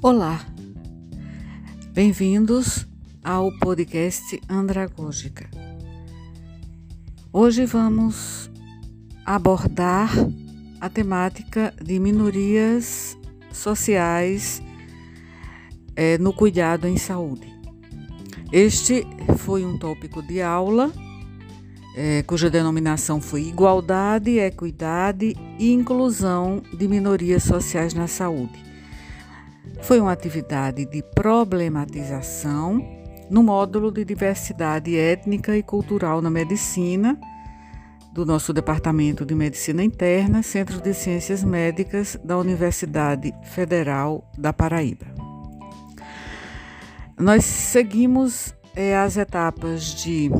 Olá, bem-vindos ao podcast Andragógica. Hoje vamos abordar a temática de minorias sociais é, no cuidado em saúde. Este foi um tópico de aula é, cuja denominação foi Igualdade, Equidade e Inclusão de Minorias Sociais na Saúde. Foi uma atividade de problematização no módulo de diversidade étnica e cultural na medicina do nosso Departamento de Medicina Interna, Centro de Ciências Médicas da Universidade Federal da Paraíba. Nós seguimos é, as etapas de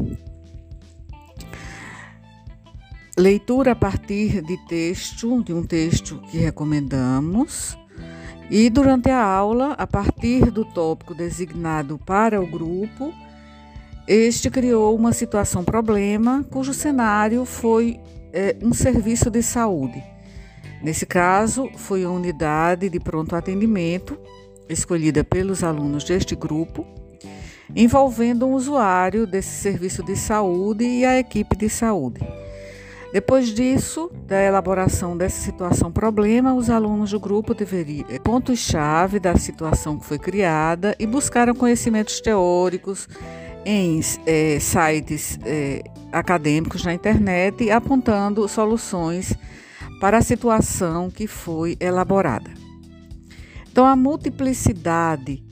leitura a partir de texto, de um texto que recomendamos, e durante a aula, a partir do tópico designado para o grupo, este criou uma situação problema cujo cenário foi é, um serviço de saúde. Nesse caso, foi a unidade de pronto atendimento escolhida pelos alunos deste grupo, envolvendo um usuário desse serviço de saúde e a equipe de saúde. Depois disso, da elaboração dessa situação problema, os alunos do grupo deveriam eh, pontos-chave da situação que foi criada e buscaram conhecimentos teóricos em é, sites é, acadêmicos na internet, apontando soluções para a situação que foi elaborada. Então, a multiplicidade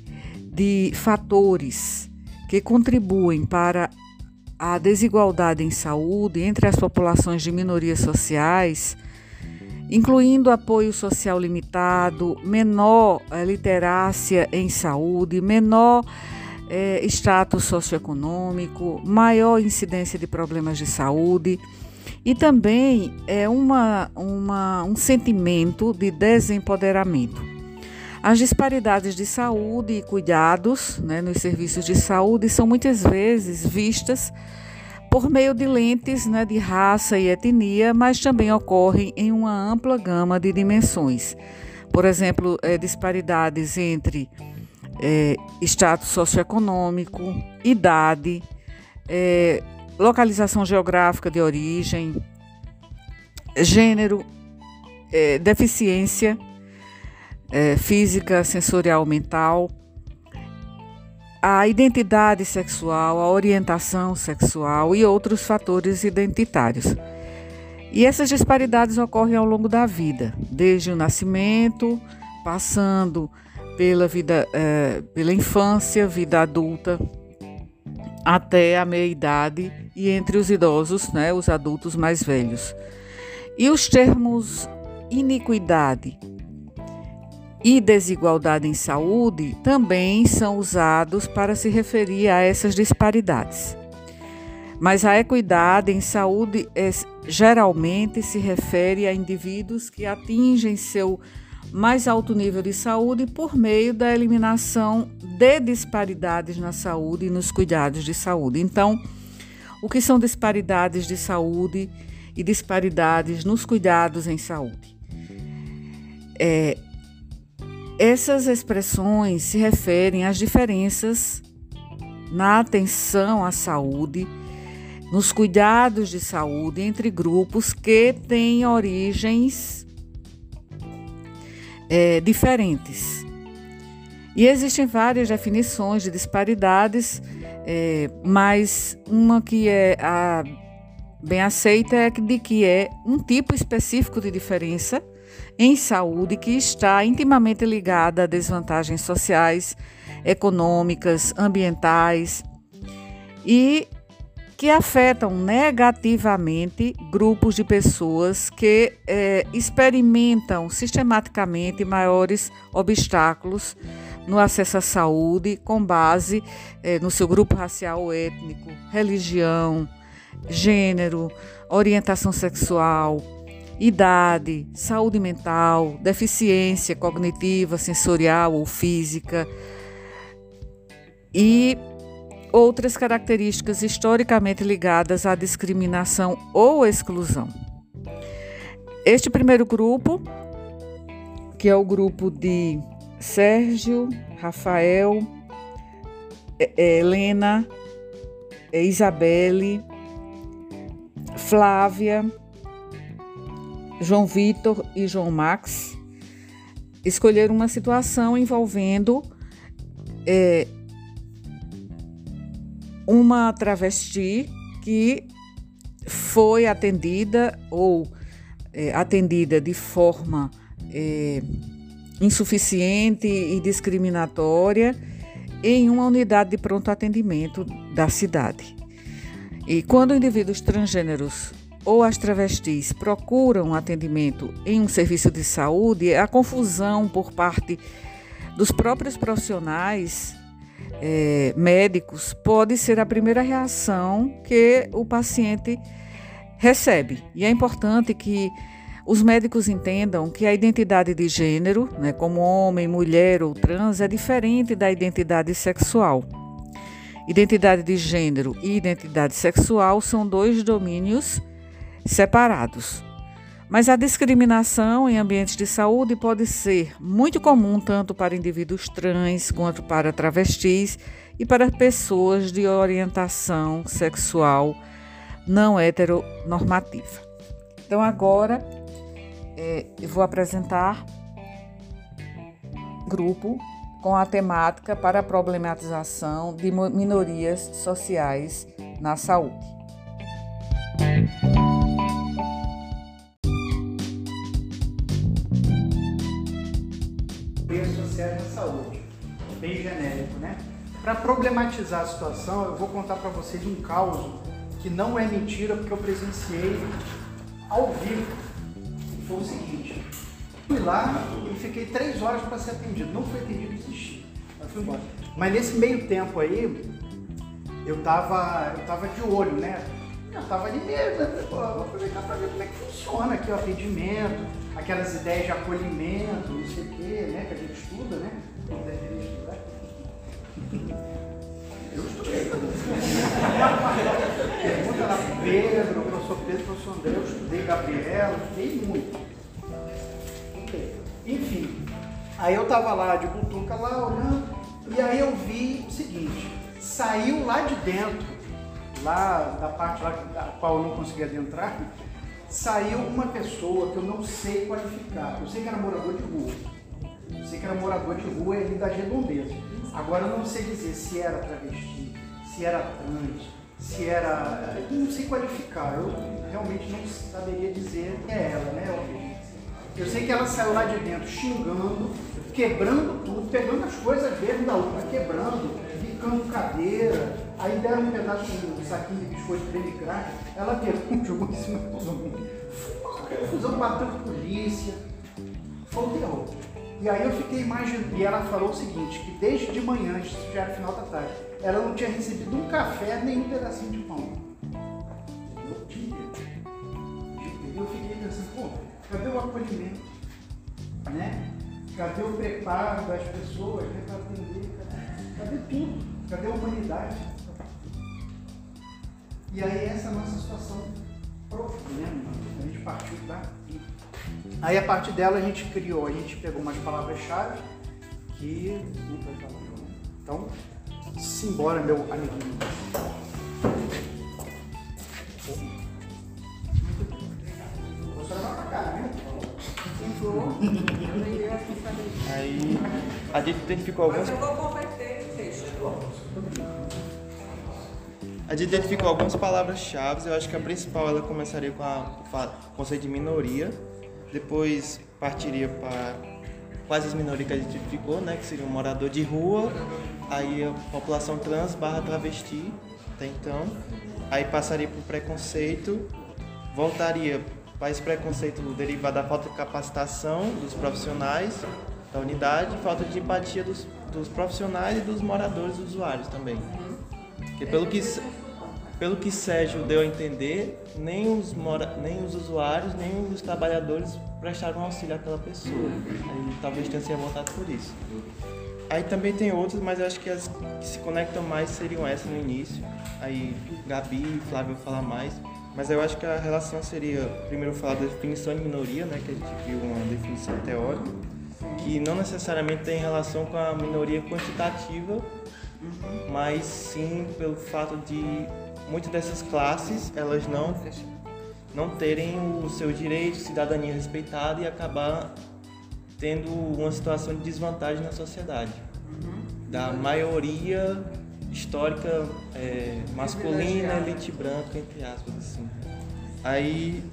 de fatores que contribuem para a desigualdade em saúde entre as populações de minorias sociais, incluindo apoio social limitado, menor eh, literácia em saúde, menor eh, status socioeconômico, maior incidência de problemas de saúde e também é uma, uma, um sentimento de desempoderamento. As disparidades de saúde e cuidados né, nos serviços de saúde são muitas vezes vistas por meio de lentes né, de raça e etnia, mas também ocorrem em uma ampla gama de dimensões. Por exemplo, é, disparidades entre é, status socioeconômico, idade, é, localização geográfica de origem, gênero, deficiência é, física, sensorial, mental, a identidade sexual, a orientação sexual e outros fatores identitários. E essas disparidades ocorrem ao longo da vida, desde o nascimento, passando pela vida, é, pela infância, vida adulta, até a meia-idade e entre os idosos, né, os adultos mais velhos. E os termos iniquidade, e desigualdade em saúde também são usados para se referir a essas disparidades. Mas a equidade em saúde é, geralmente se refere a indivíduos que atingem seu mais alto nível de saúde por meio da eliminação de disparidades na saúde e nos cuidados de saúde. Então, o que são disparidades de saúde e disparidades nos cuidados em saúde? É, essas expressões se referem às diferenças na atenção à saúde, nos cuidados de saúde entre grupos que têm origens é, diferentes. E existem várias definições de disparidades, é, mas uma que é a bem aceita é de que é um tipo específico de diferença em saúde que está intimamente ligada a desvantagens sociais, econômicas, ambientais e que afetam negativamente grupos de pessoas que é, experimentam sistematicamente maiores obstáculos no acesso à saúde com base é, no seu grupo racial ou étnico, religião, gênero, orientação sexual, idade, saúde mental, deficiência cognitiva, sensorial ou física e outras características historicamente ligadas à discriminação ou exclusão. Este primeiro grupo, que é o grupo de Sérgio, Rafael, Helena, Isabelle, Flávia, João Vitor e João Max escolheram uma situação envolvendo é, uma travesti que foi atendida ou é, atendida de forma é, insuficiente e discriminatória em uma unidade de pronto atendimento da cidade. E quando indivíduos transgêneros ou as travestis procuram atendimento em um serviço de saúde, a confusão por parte dos próprios profissionais é, médicos pode ser a primeira reação que o paciente recebe. E é importante que os médicos entendam que a identidade de gênero, né, como homem, mulher ou trans, é diferente da identidade sexual. Identidade de gênero e identidade sexual são dois domínios separados. Mas a discriminação em ambientes de saúde pode ser muito comum tanto para indivíduos trans quanto para travestis e para pessoas de orientação sexual não heteronormativa. Então, agora é, eu vou apresentar grupo com a temática para a problematização de minorias sociais na saúde. Para problematizar a situação, eu vou contar para vocês um caos que não é mentira, porque eu presenciei ao vivo. Foi o seguinte: fui lá e fiquei três horas para ser atendido. Não fui atendido, desisti. Mas fui embora. Mas nesse meio tempo aí, eu tava, eu tava de olho, né? Eu tava ali mesmo, né? Vou aproveitar para ver como é que funciona aqui o atendimento, aquelas ideias de acolhimento, não sei o quê, né? Que a gente estuda, né? Não deveria estudar. Eu estudei. Pergunta lá pro Pedro, professor Pedro, professor André, eu estudei Gabriela, estudei muito. Enfim, aí eu tava lá de butuca lá olhando, e aí eu vi o seguinte, saiu lá de dentro lá da parte lá da qual eu não conseguia adentrar, saiu uma pessoa que eu não sei qualificar. Eu sei que era morador de rua. Eu sei que era morador de rua ali da redondeza. Agora eu não sei dizer se era travesti, se era trans, se era. Eu não sei qualificar. Eu realmente não saberia dizer quem é ela, né? Eu sei que ela saiu lá de dentro xingando, quebrando tudo, pegando as coisas mesmo da outra, quebrando, picando cadeira, Aí deram um pedaço de um saquinho de biscoito creme crack, ela pegou, jogou em cima de todo mundo. Confusão, bateu polícia. Foi um terror. E aí eu fiquei imaginando, e ela falou o seguinte, que desde de manhã, isso já era final da tarde, ela não tinha recebido um café nem um pedacinho de pão. Eu tinha. Eu fiquei pensando, pô, cadê o acolhimento? Né? Cadê o preparo das pessoas né, para atender? Cadê tudo? Cadê a humanidade? E aí essa é a nossa situação profunda, a gente partiu daqui. Aí a partir dela a gente criou, a gente pegou umas palavras-chave que não foi falar? Então, simbora meu amiguinho. Vou só levar pra cá, né? Aí a gente identificou alguns. Mas eu vou converter o texto. A gente identificou algumas palavras-chave. Eu acho que a principal ela começaria com o conceito de minoria, depois partiria para quais as minorias que a gente identificou, né? Que seria um morador de rua, aí a população trans barra travesti, até então. Aí passaria para o preconceito, voltaria para esse preconceito derivado da falta de capacitação dos profissionais da unidade, falta de empatia dos, dos profissionais e dos moradores, dos usuários também. Porque pelo que, pelo que Sérgio deu a entender, nem os, mora, nem os usuários, nem os trabalhadores prestaram auxílio àquela pessoa. Aí, talvez tenha se revoltado por isso. Aí também tem outras, mas acho que as que se conectam mais seriam essas no início. Aí Gabi e Flávio vão falar mais. Mas eu acho que a relação seria, primeiro falar da definição de minoria, né, que a gente viu uma definição teórica. que não necessariamente tem relação com a minoria quantitativa, mas sim pelo fato de muitas dessas classes elas não não terem o seu direito, cidadania respeitada e acabar tendo uma situação de desvantagem na sociedade. Da maioria histórica é, masculina, elite branca, entre aspas, assim. Aí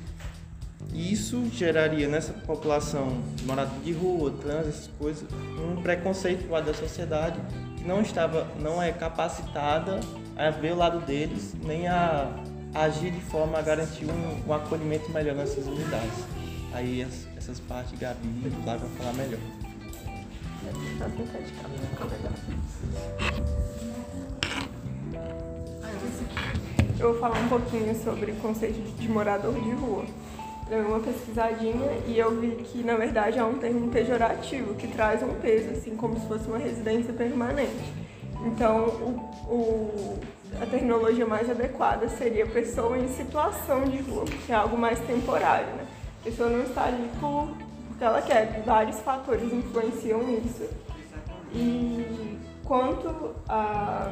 isso geraria nessa população morada de rua, trans, essas coisas, um preconceito da sociedade que não estava, não é capacitada a ver o lado deles, nem a agir de forma a garantir um, um acolhimento melhor nessas unidades. Aí as, essas partes Gabi e Flávio vão falar melhor. Eu vou falar um pouquinho sobre o conceito de morador de rua. Dei uma pesquisadinha e eu vi que, na verdade, é um termo pejorativo, que traz um peso, assim, como se fosse uma residência permanente. Então, o, o, a terminologia mais adequada seria pessoa em situação de rua, que é algo mais temporário, né? A pessoa não está ali por, porque ela quer, vários fatores influenciam isso. E quanto a,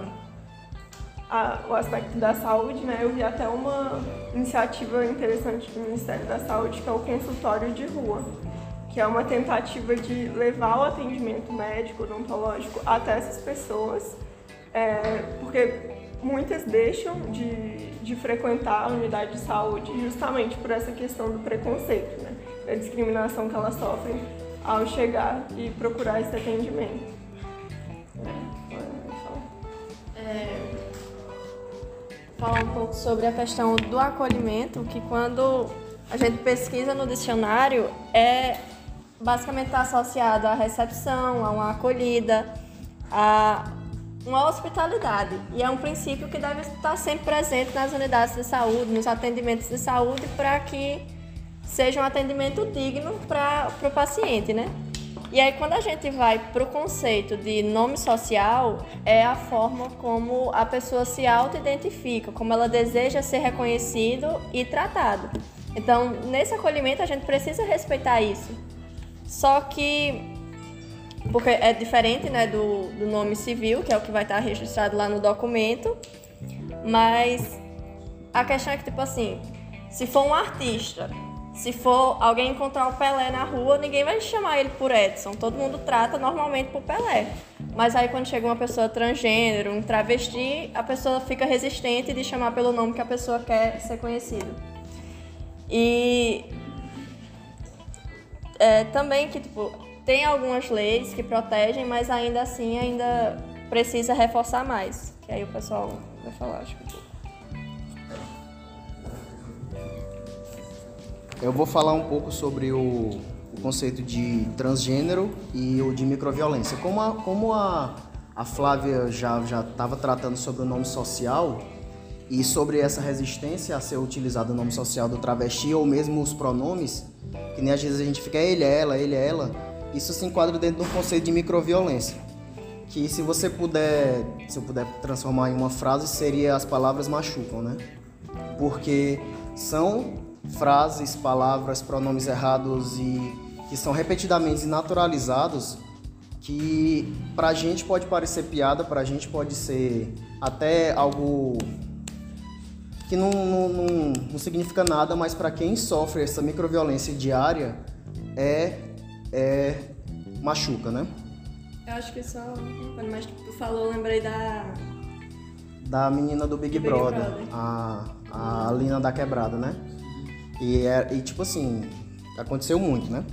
a, o aspecto da saúde, né, eu vi até uma iniciativa interessante do Ministério da Saúde, que é o consultório de rua que é uma tentativa de levar o atendimento médico, odontológico até essas pessoas, é, porque muitas deixam de, de frequentar a unidade de saúde justamente por essa questão do preconceito, né? da discriminação que elas sofrem ao chegar e procurar esse atendimento. É, falar um pouco sobre a questão do acolhimento, que quando a gente pesquisa no dicionário é basicamente está associado à recepção, a uma acolhida, a uma hospitalidade. E é um princípio que deve estar sempre presente nas unidades de saúde, nos atendimentos de saúde, para que seja um atendimento digno para o paciente, né? E aí, quando a gente vai para o conceito de nome social, é a forma como a pessoa se auto-identifica, como ela deseja ser reconhecido e tratado. Então, nesse acolhimento, a gente precisa respeitar isso. Só que, porque é diferente né, do, do nome civil, que é o que vai estar registrado lá no documento, mas a questão é que, tipo assim, se for um artista, se for alguém encontrar o Pelé na rua, ninguém vai chamar ele por Edson. Todo mundo trata normalmente por Pelé. Mas aí quando chega uma pessoa transgênero, um travesti, a pessoa fica resistente de chamar pelo nome que a pessoa quer ser conhecida. E é, também que tipo, tem algumas leis que protegem, mas ainda assim ainda precisa reforçar mais. Que aí o pessoal vai falar, acho que. Eu vou falar um pouco sobre o, o conceito de transgênero e o de microviolência. Como a, como a, a Flávia já estava tratando sobre o nome social e sobre essa resistência a ser utilizado o nome social do travesti ou mesmo os pronomes, que nem às vezes a gente fica ele, ela, ele, ela. Isso se enquadra dentro de um conceito de microviolência. Que se você puder, se eu puder transformar em uma frase, seria as palavras machucam, né? Porque são frases, palavras, pronomes errados e que são repetidamente naturalizados que pra gente pode parecer piada, pra gente pode ser até algo que não, não, não, não significa nada, mas para quem sofre essa microviolência diária é, é machuca, né? Eu acho que só quando mais tu falou, eu lembrei da da menina do Big, Big Brother, Brother, a a Lina da Quebrada, né? E, é, e tipo assim, aconteceu muito, né?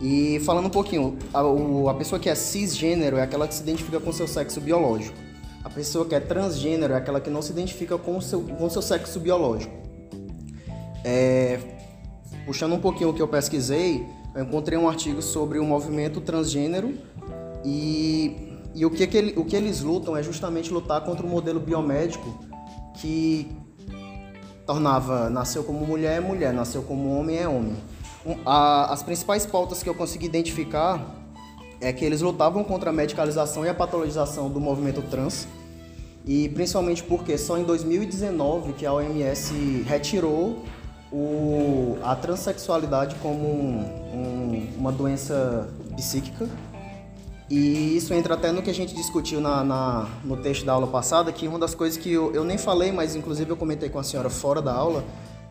E falando um pouquinho, a, a pessoa que é cisgênero é aquela que se identifica com seu sexo biológico. A pessoa que é transgênero é aquela que não se identifica com o seu, com o seu sexo biológico. É, puxando um pouquinho o que eu pesquisei, eu encontrei um artigo sobre o movimento transgênero e, e o, que, que ele, o que eles lutam é justamente lutar contra o modelo biomédico que tornava nasceu como mulher é mulher, nasceu como homem é homem. Um, a, as principais pautas que eu consegui identificar é que eles lutavam contra a medicalização e a patologização do movimento trans, e principalmente porque só em 2019 que a OMS retirou o, a transexualidade como um, um, uma doença psíquica. E isso entra até no que a gente discutiu na, na no texto da aula passada, que uma das coisas que eu, eu nem falei, mas inclusive eu comentei com a senhora fora da aula,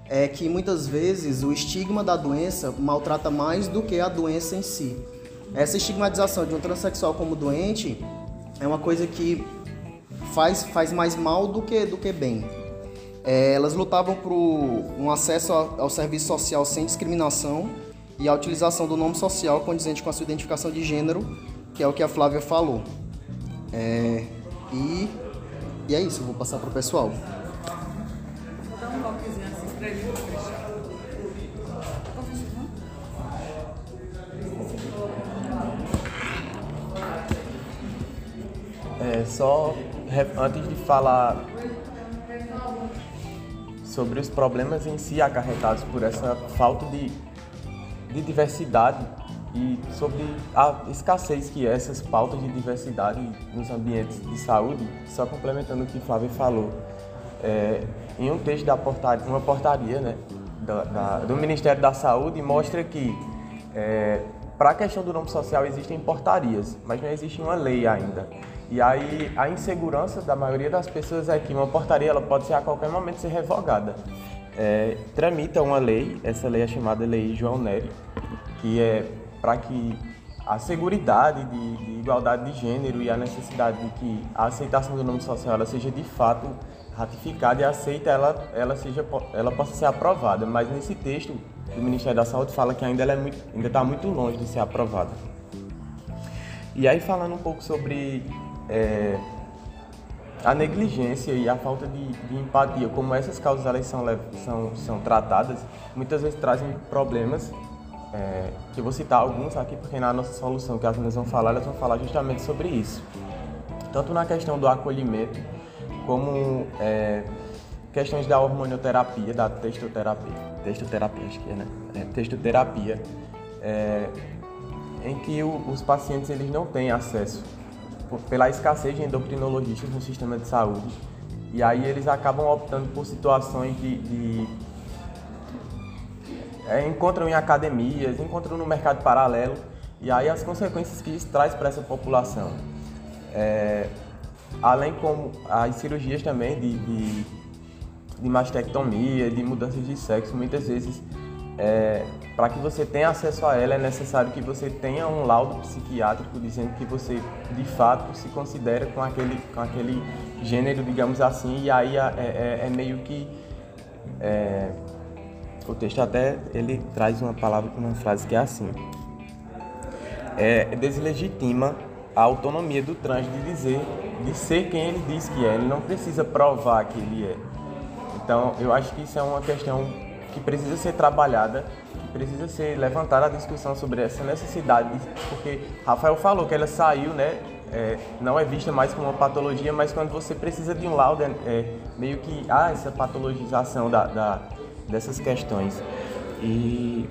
é que muitas vezes o estigma da doença maltrata mais do que a doença em si. Essa estigmatização de um transexual como doente é uma coisa que faz, faz mais mal do que, do que bem. É, elas lutavam por um acesso ao, serviço social sem discriminação e a utilização do nome social condizente com a sua identificação de gênero, que é o que a Flávia falou. É, e, e é isso, vou passar para o pessoal. É, só antes de falar sobre os problemas em si acarretados por essa falta de, de diversidade e sobre a escassez que é essas pautas de diversidade nos ambientes de saúde, só complementando o que Flávio falou, é, em um texto da portaria, uma portaria né, da, da, do Ministério da Saúde mostra que é, para a questão do nome social existem portarias, mas não existe uma lei ainda. E aí a insegurança da maioria das pessoas é que uma portaria ela pode ser a qualquer momento ser revogada. É, tramita uma lei, essa lei é chamada Lei João Nery, que é para que a seguridade de, de, igualdade de gênero e a necessidade de que a aceitação do nome social ela seja de fato ratificada e aceita, ela, ela, seja, ela possa ser aprovada. Mas nesse texto, o Ministério da Saúde fala que ainda é ainda está muito longe de ser aprovada. E aí falando um pouco sobre é, a negligência e a falta de, de, empatia, como essas causas elas são, são, são tratadas, muitas vezes trazem problemas, é, que eu vou citar alguns aqui, porque na nossa solução que as meninas vão falar, elas vão falar justamente sobre isso. Tanto na questão do acolhimento, como é, questões da hormonioterapia, da testoterapia, testoterapia acho que é, né? É, é, em que o, os pacientes eles não têm acesso pela escassez de endocrinologistas no sistema de saúde. E aí eles acabam optando por situações de. de é, encontram em academias, encontram no mercado paralelo, e aí as consequências que isso traz para essa população. É, além como as cirurgias também de, de, de mastectomia, de mudanças de sexo, muitas vezes é, para que você tenha acesso a ela é necessário que você tenha um laudo psiquiátrico dizendo que você de fato se considera com aquele, com aquele gênero, digamos assim, e aí é, é, é meio que é, o texto até ele traz uma palavra com uma frase que é assim é, deslegitima a autonomia do trans de dizer de ser quem ele diz que é. Ele não precisa provar que ele é. Então eu acho que isso é uma questão que precisa ser trabalhada, que precisa ser levantada a discussão sobre essa necessidade, porque Rafael falou que ela saiu, né? É, não é vista mais como uma patologia, mas quando você precisa de um laudo, é, é meio que há essa patologização da, da, dessas questões. E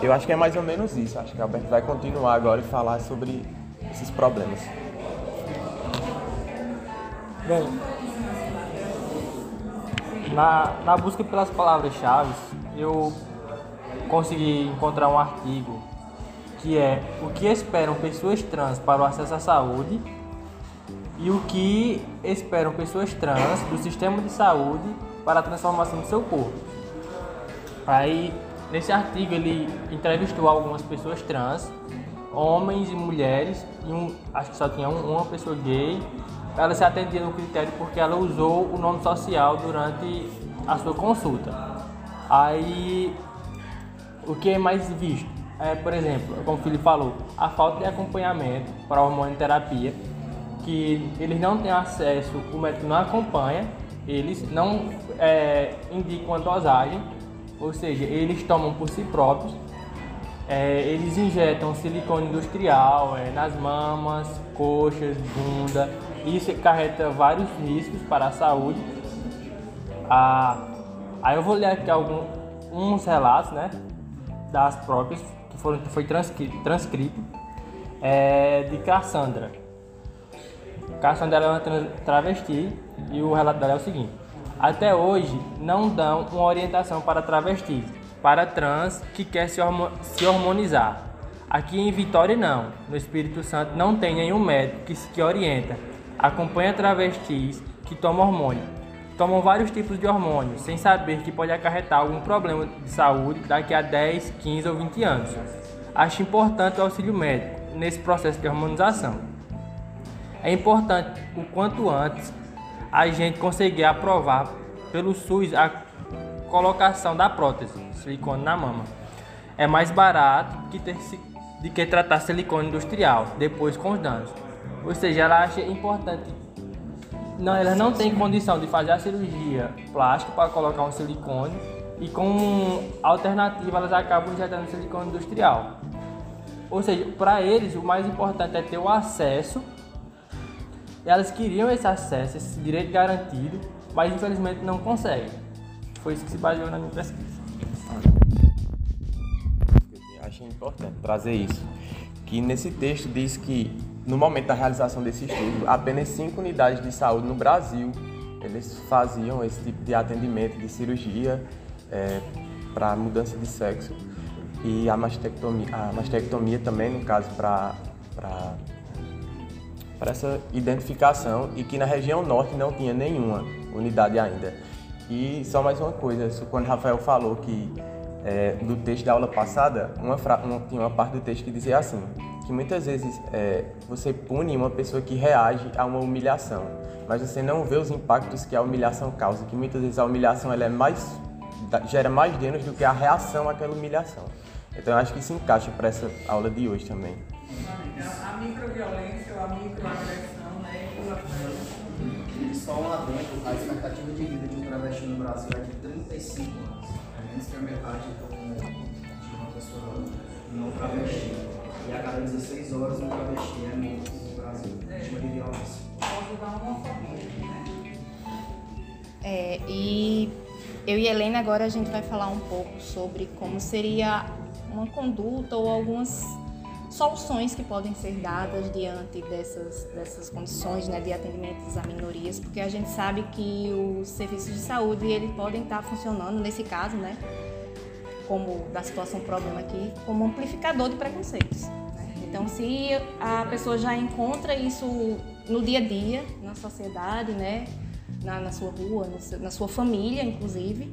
eu acho que é mais ou menos isso. Acho que a Alberto vai continuar agora e falar sobre esses problemas. Bem, na, na busca pelas palavras-chave, eu consegui encontrar um artigo que é o que esperam pessoas trans para o acesso à saúde e o que esperam pessoas trans do sistema de saúde para a transformação do seu corpo. Aí, nesse artigo, ele entrevistou algumas pessoas trans, homens e mulheres, e um, acho que só tinha um, uma pessoa gay ela se atendia no critério porque ela usou o nome social durante a sua consulta. Aí, o que é mais visto? É, por exemplo, como o Felipe falou, a falta de acompanhamento para a hormonioterapia, que eles não têm acesso, o médico não acompanha, eles não é, indicam a dosagem, ou seja, eles tomam por si próprios é, eles injetam silicone industrial é, nas mamas, coxas, bunda. Isso acarreta vários riscos para a saúde. Ah, aí eu vou ler aqui alguns uns relatos né, das próprias que foram, que foi transcrito, transcrito é, de Cassandra. Cassandra é uma travesti e o relato dela é o seguinte: Até hoje não dão uma orientação para travestis para trans que quer se, hormonizar. Aqui em Vitória não, no Espírito Santo não tem nenhum médico que, que orienta, acompanha travestis que tomam hormônio. Tomam vários tipos de hormônios, sem saber que pode acarretar algum problema de saúde daqui a 10, 15 ou 20 anos. Acho importante o auxílio médico nesse processo de hormonização. É importante o quanto antes a gente conseguir aprovar pelo SUS a colocação da prótese, silicone na mama. É mais barato que ter, de que tratar silicone industrial, depois com os danos. Ou seja, ela acha importante não, elas não têm condição de fazer a cirurgia plástica para colocar um silicone e com alternativa elas acabam injetando silicone industrial. Ou seja, para eles o mais importante é ter o acesso. Elas queriam esse acesso, esse direito garantido, mas infelizmente não conseguem. Foi isso que se baseou na minha pesquisa. Achei importante trazer isso. Que nesse texto diz que no momento da realização desse estudo, apenas cinco unidades de saúde no Brasil eles faziam esse tipo de atendimento de cirurgia é, para mudança de sexo e a mastectomia, a mastectomia também, no caso, para para essa identificação e que na região norte não tinha nenhuma unidade ainda. E só mais uma coisa, quando Rafael falou que é, do texto da aula passada, uma, uma, tinha uma parte do texto que dizia assim, que muitas vezes é, você pune uma pessoa que reage a uma humilhação, mas você não vê os impactos que a humilhação causa, que muitas vezes a humilhação ela é mais gera mais danos do que a reação àquela humilhação. Então eu acho que isso encaixa para essa aula de hoje também. A microviolência ou a microagressão, né? Só um adendo, a expectativa de vida de um travesti no Brasil é de 35 anos. É menos que a metade de uma pessoa não travesti. E a cada 16 horas um travesti é morto no Brasil, vítima de violência. Pode dar uma família, né? É, e eu e Helena agora a gente vai falar um pouco sobre como seria uma conduta ou algumas soluções que podem ser dadas diante dessas, dessas condições né, de atendimentos a minorias, porque a gente sabe que os serviços de saúde eles podem estar funcionando, nesse caso, né, como da situação problema aqui, como amplificador de preconceitos. Né? Então, se a pessoa já encontra isso no dia a dia, na sociedade, né, na, na sua rua, na sua família, inclusive,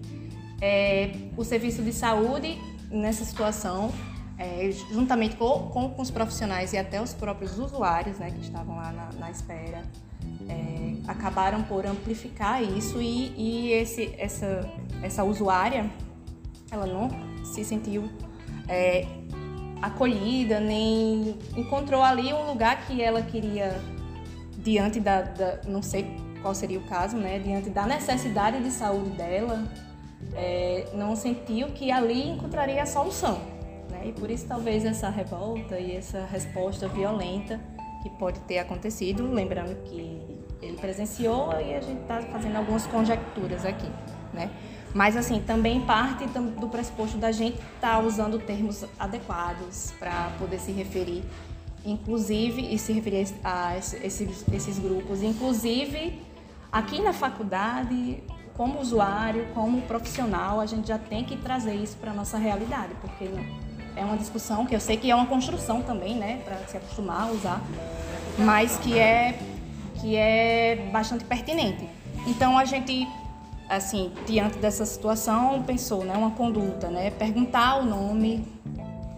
é, o serviço de saúde nessa situação, é, juntamente com, com, com, os profissionais e até os próprios usuários né, que estavam lá na, na espera, é, acabaram por amplificar isso e, e esse, essa, essa usuária ela não se sentiu é, acolhida, nem encontrou ali um lugar que ela queria, diante da, da, não sei qual seria o caso, né, diante da necessidade de saúde dela, é, não sentiu que ali encontraria a solução. Né? E por isso talvez essa revolta e essa resposta violenta que pode ter acontecido, lembrando que ele presenciou e a gente está fazendo algumas conjecturas aqui, né? Mas, assim, também parte do pressuposto da gente estar tá usando termos adequados para poder se referir, inclusive, e se referir a esses, esses grupos. Inclusive, aqui na faculdade, como usuário, como profissional, a gente já tem que trazer isso para a nossa realidade, porque é uma discussão que eu sei que é uma construção também, né, para se acostumar a usar, mas que é, que é bastante pertinente. Então, a gente assim, diante dessa situação, pensou, né, uma conduta, né, perguntar o nome,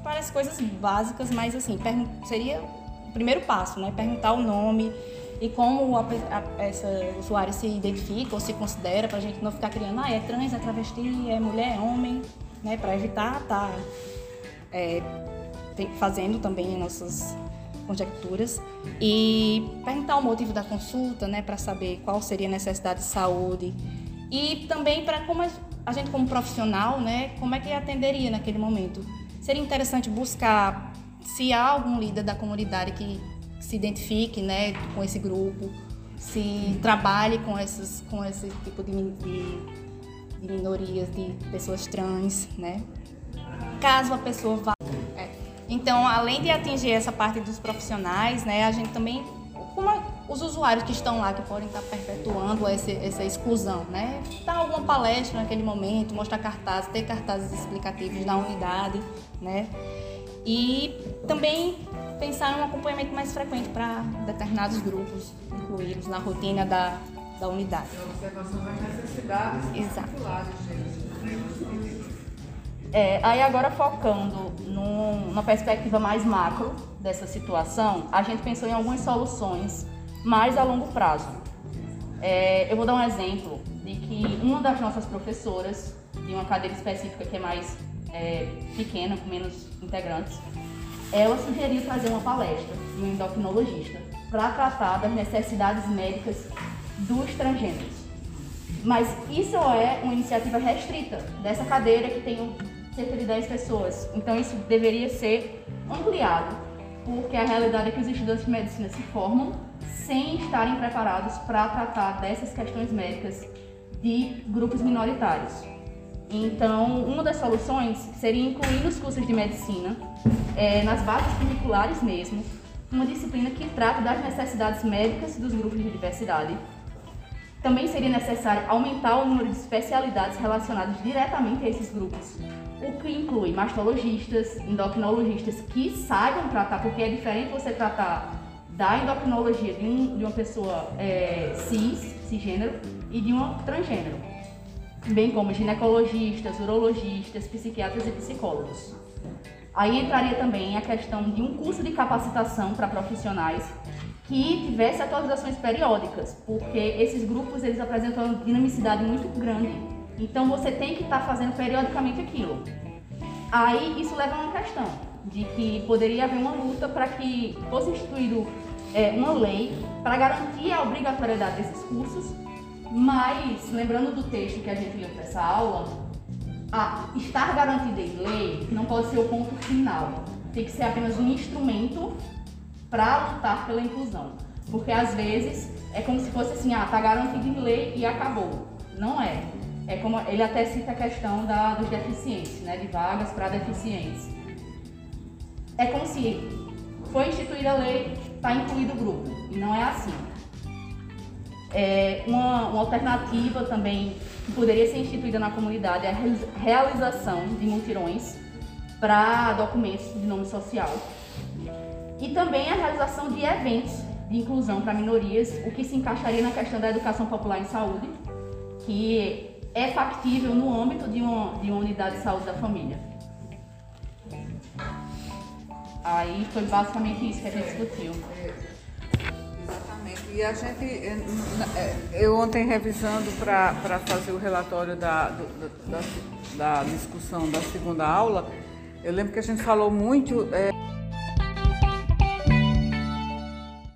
parece coisas básicas, mas assim, seria o primeiro passo, né, perguntar o nome e como a, a, essa usuária se identifica ou se considera, para a gente não ficar criando, ah, é trans, é travesti, é mulher, é homem, né, para evitar tá, é, fazendo também nossas conjecturas. E perguntar o motivo da consulta, né, para saber qual seria a necessidade de saúde e também para como a gente como profissional, né, como é que atenderia naquele momento. Seria interessante buscar se há algum líder da comunidade que se identifique, né, com esse grupo, se trabalhe com esses com esse tipo de, de, de minorias, de pessoas trans, né? Caso a pessoa vá é. Então, além de atingir essa parte dos profissionais, né, a gente também os usuários que estão lá, que podem estar perpetuando essa, essa exclusão, né? Dar alguma palestra naquele momento, mostrar cartazes, ter cartazes explicativos da unidade, né? E também pensar em um acompanhamento mais frequente para determinados grupos, incluí-los na rotina da, da unidade. Observação das necessidades Exato. É, aí agora focando num, numa perspectiva mais macro dessa situação, a gente pensou em algumas soluções mais a longo prazo. É, eu vou dar um exemplo de que uma das nossas professoras, de uma cadeira específica que é mais é, pequena, com menos integrantes, ela sugeriu trazer uma palestra de um endocrinologista para tratar das necessidades médicas dos transgêneros. Mas isso é uma iniciativa restrita dessa cadeira que tem cerca de 10 pessoas. Então isso deveria ser ampliado, porque a realidade é que os estudantes de medicina se formam sem estarem preparados para tratar dessas questões médicas de grupos minoritários. Então, uma das soluções seria incluir nos cursos de medicina, eh, nas bases curriculares mesmo, uma disciplina que trata das necessidades médicas dos grupos de diversidade. Também seria necessário aumentar o número de especialidades relacionadas diretamente a esses grupos, o que inclui mastologistas, endocrinologistas que saibam tratar, porque é diferente você tratar da endocrinologia de, um, de uma pessoa é, cis, cisgênero, e de uma transgênero, bem como ginecologistas, urologistas, psiquiatras e psicólogos. Aí entraria também a questão de um curso de capacitação para profissionais que tivesse atualizações periódicas, porque esses grupos eles apresentam uma dinamicidade muito grande. Então você tem que estar tá fazendo periodicamente aquilo. Aí isso leva a uma questão de que poderia haver uma luta para que fosse instituído é, uma lei para garantir a obrigatoriedade desses cursos, mas lembrando do texto que a gente viu nessa aula, a estar garantido em lei não pode ser o ponto final. Tem que ser apenas um instrumento para lutar pela inclusão. Porque às vezes é como se fosse assim, ah, tá garantido em lei e acabou. Não é. É como ele até cita a questão da, dos deficientes, né, de vagas para deficientes. É como se foi instituída a lei, está incluído o grupo. E não é assim. É uma, uma alternativa também que poderia ser instituída na comunidade é a realização de mutirões para documentos de nome social. E também a realização de eventos de inclusão para minorias, o que se encaixaria na questão da educação popular em saúde, que é factível no âmbito de uma, de uma unidade de saúde da família. Aí foi basicamente isso que a gente discutiu. Exatamente. E a gente, eh, eh, eu ontem revisando para fazer o relatório da, da, da, discussão da segunda aula, eu lembro que a gente falou muito. É,